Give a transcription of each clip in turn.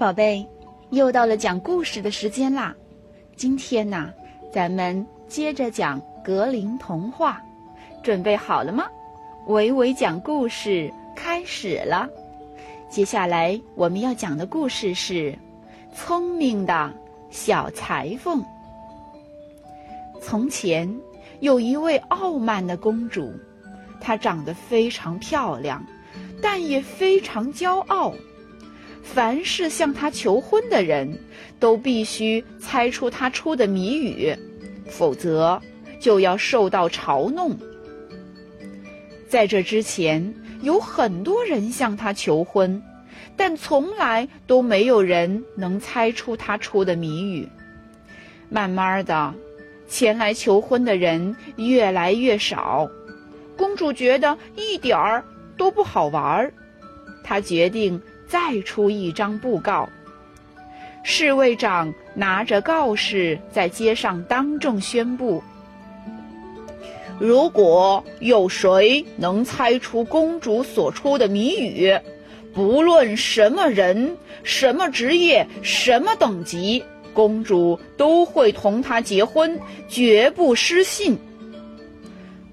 宝贝，又到了讲故事的时间啦！今天呢，咱们接着讲格林童话，准备好了吗？伟伟讲故事开始了。接下来我们要讲的故事是《聪明的小裁缝》。从前有一位傲慢的公主，她长得非常漂亮，但也非常骄傲。凡是向他求婚的人，都必须猜出他出的谜语，否则就要受到嘲弄。在这之前，有很多人向他求婚，但从来都没有人能猜出他出的谜语。慢慢的，前来求婚的人越来越少，公主觉得一点儿都不好玩儿，她决定。再出一张布告。侍卫长拿着告示在街上当众宣布：如果有谁能猜出公主所出的谜语，不论什么人、什么职业、什么等级，公主都会同他结婚，绝不失信。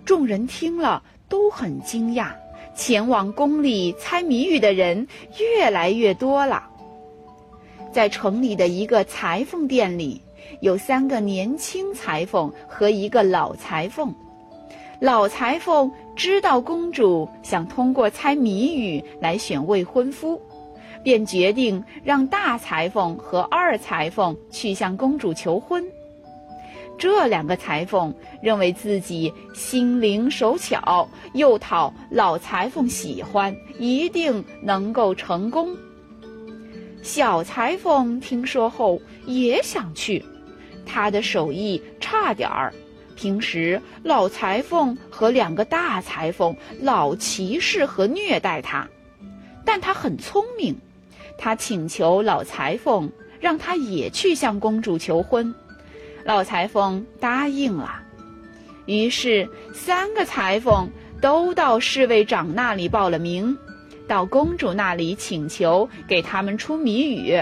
众人听了都很惊讶。前往宫里猜谜语的人越来越多了。在城里的一个裁缝店里，有三个年轻裁缝和一个老裁缝。老裁缝知道公主想通过猜谜语来选未婚夫，便决定让大裁缝和二裁缝去向公主求婚。这两个裁缝认为自己心灵手巧，又讨老裁缝喜欢，一定能够成功。小裁缝听说后也想去，他的手艺差点儿。平时老裁缝和两个大裁缝老歧视和虐待他，但他很聪明，他请求老裁缝让他也去向公主求婚。老裁缝答应了，于是三个裁缝都到侍卫长那里报了名，到公主那里请求给他们出谜语。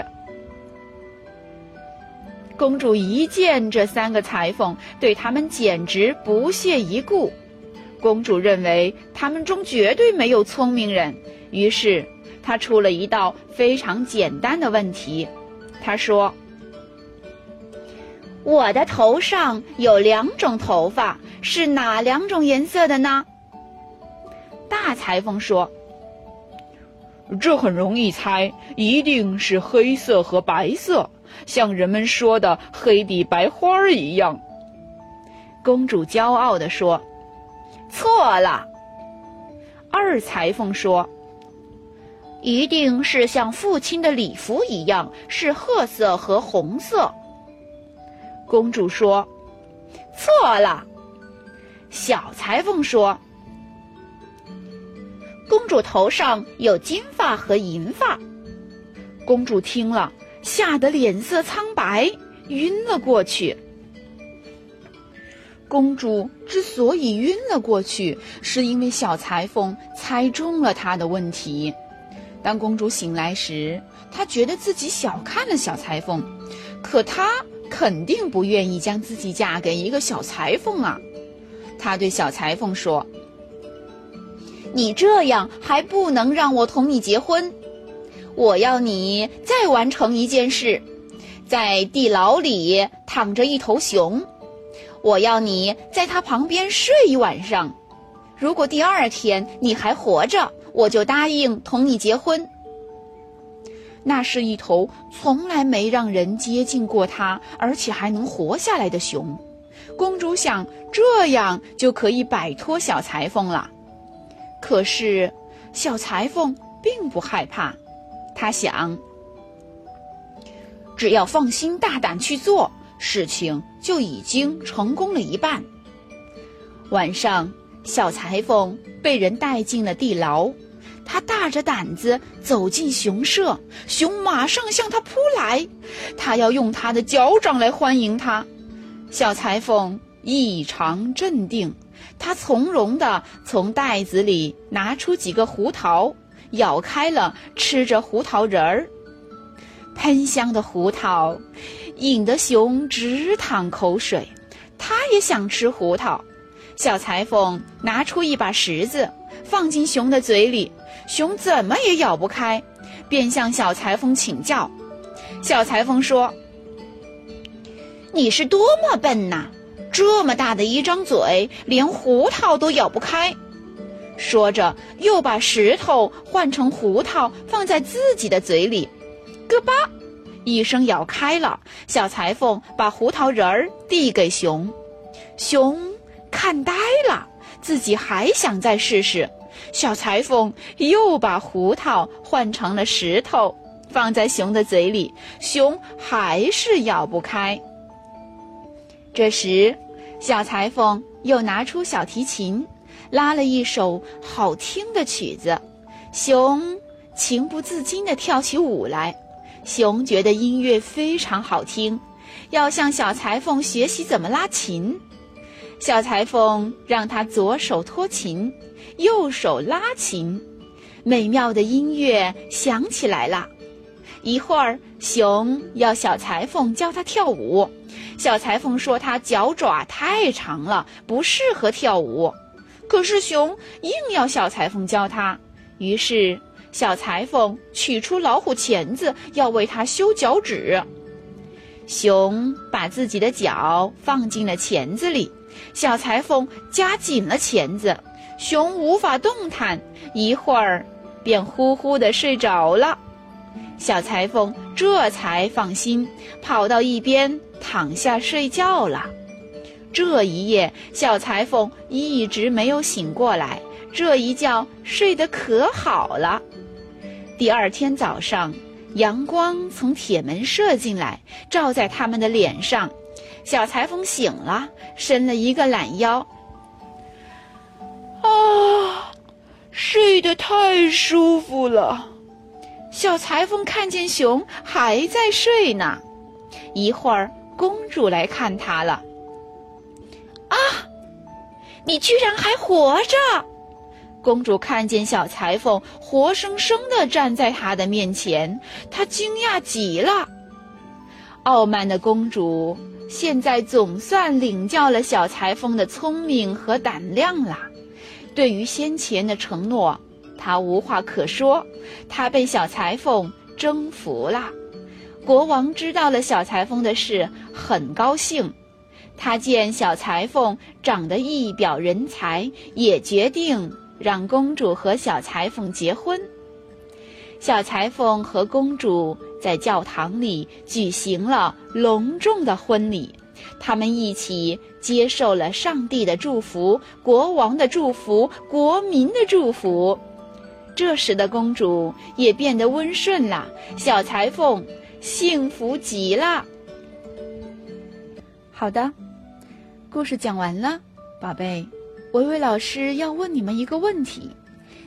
公主一见这三个裁缝，对他们简直不屑一顾。公主认为他们中绝对没有聪明人，于是她出了一道非常简单的问题。她说。我的头上有两种头发，是哪两种颜色的呢？大裁缝说：“这很容易猜，一定是黑色和白色，像人们说的黑底白花一样。”公主骄傲地说：“错了。”二裁缝说：“一定是像父亲的礼服一样，是褐色和红色。”公主说：“错了。”小裁缝说：“公主头上有金发和银发。”公主听了，吓得脸色苍白，晕了过去。公主之所以晕了过去，是因为小裁缝猜中了她的问题。当公主醒来时，她觉得自己小看了小裁缝，可她。肯定不愿意将自己嫁给一个小裁缝啊！他对小裁缝说：“你这样还不能让我同你结婚。我要你再完成一件事，在地牢里躺着一头熊，我要你在它旁边睡一晚上。如果第二天你还活着，我就答应同你结婚。”那是一头从来没让人接近过它，而且还能活下来的熊。公主想，这样就可以摆脱小裁缝了。可是，小裁缝并不害怕。他想，只要放心大胆去做，事情就已经成功了一半。晚上，小裁缝被人带进了地牢。他大着胆子走进熊舍，熊马上向他扑来，他要用他的脚掌来欢迎他。小裁缝异常镇定，他从容地从袋子里拿出几个胡桃，咬开了吃着胡桃仁儿。喷香的胡桃，引得熊直淌口水。他也想吃胡桃。小裁缝拿出一把石子，放进熊的嘴里，熊怎么也咬不开，便向小裁缝请教。小裁缝说：“你是多么笨呐！这么大的一张嘴，连胡桃都咬不开。”说着，又把石头换成胡桃，放在自己的嘴里，咯巴一声咬开了。小裁缝把胡桃仁儿递给熊，熊看呆了，自己还想再试试。小裁缝又把胡桃换成了石头，放在熊的嘴里，熊还是咬不开。这时，小裁缝又拿出小提琴。拉了一首好听的曲子，熊情不自禁地跳起舞来。熊觉得音乐非常好听，要向小裁缝学习怎么拉琴。小裁缝让他左手托琴，右手拉琴，美妙的音乐响起来了。一会儿，熊要小裁缝教他跳舞，小裁缝说他脚爪太长了，不适合跳舞。可是熊硬要小裁缝教他，于是小裁缝取出老虎钳子要为他修脚趾。熊把自己的脚放进了钳子里，小裁缝夹紧了钳子，熊无法动弹，一会儿便呼呼地睡着了。小裁缝这才放心，跑到一边躺下睡觉了。这一夜，小裁缝一直没有醒过来，这一觉睡得可好了。第二天早上，阳光从铁门射进来，照在他们的脸上。小裁缝醒了，伸了一个懒腰。啊，睡得太舒服了。小裁缝看见熊还在睡呢，一会儿公主来看他了。啊！你居然还活着！公主看见小裁缝活生生的站在她的面前，她惊讶极了。傲慢的公主现在总算领教了小裁缝的聪明和胆量了。对于先前的承诺，她无话可说。她被小裁缝征服了。国王知道了小裁缝的事，很高兴。他见小裁缝长得一表人才，也决定让公主和小裁缝结婚。小裁缝和公主在教堂里举行了隆重的婚礼，他们一起接受了上帝的祝福、国王的祝福、国民的祝福。这时的公主也变得温顺了，小裁缝幸福极了。好的。故事讲完了，宝贝，维维老师要问你们一个问题，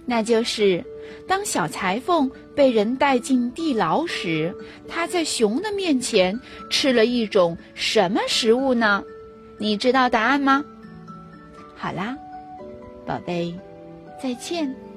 那就是：当小裁缝被人带进地牢时，他在熊的面前吃了一种什么食物呢？你知道答案吗？好啦，宝贝，再见。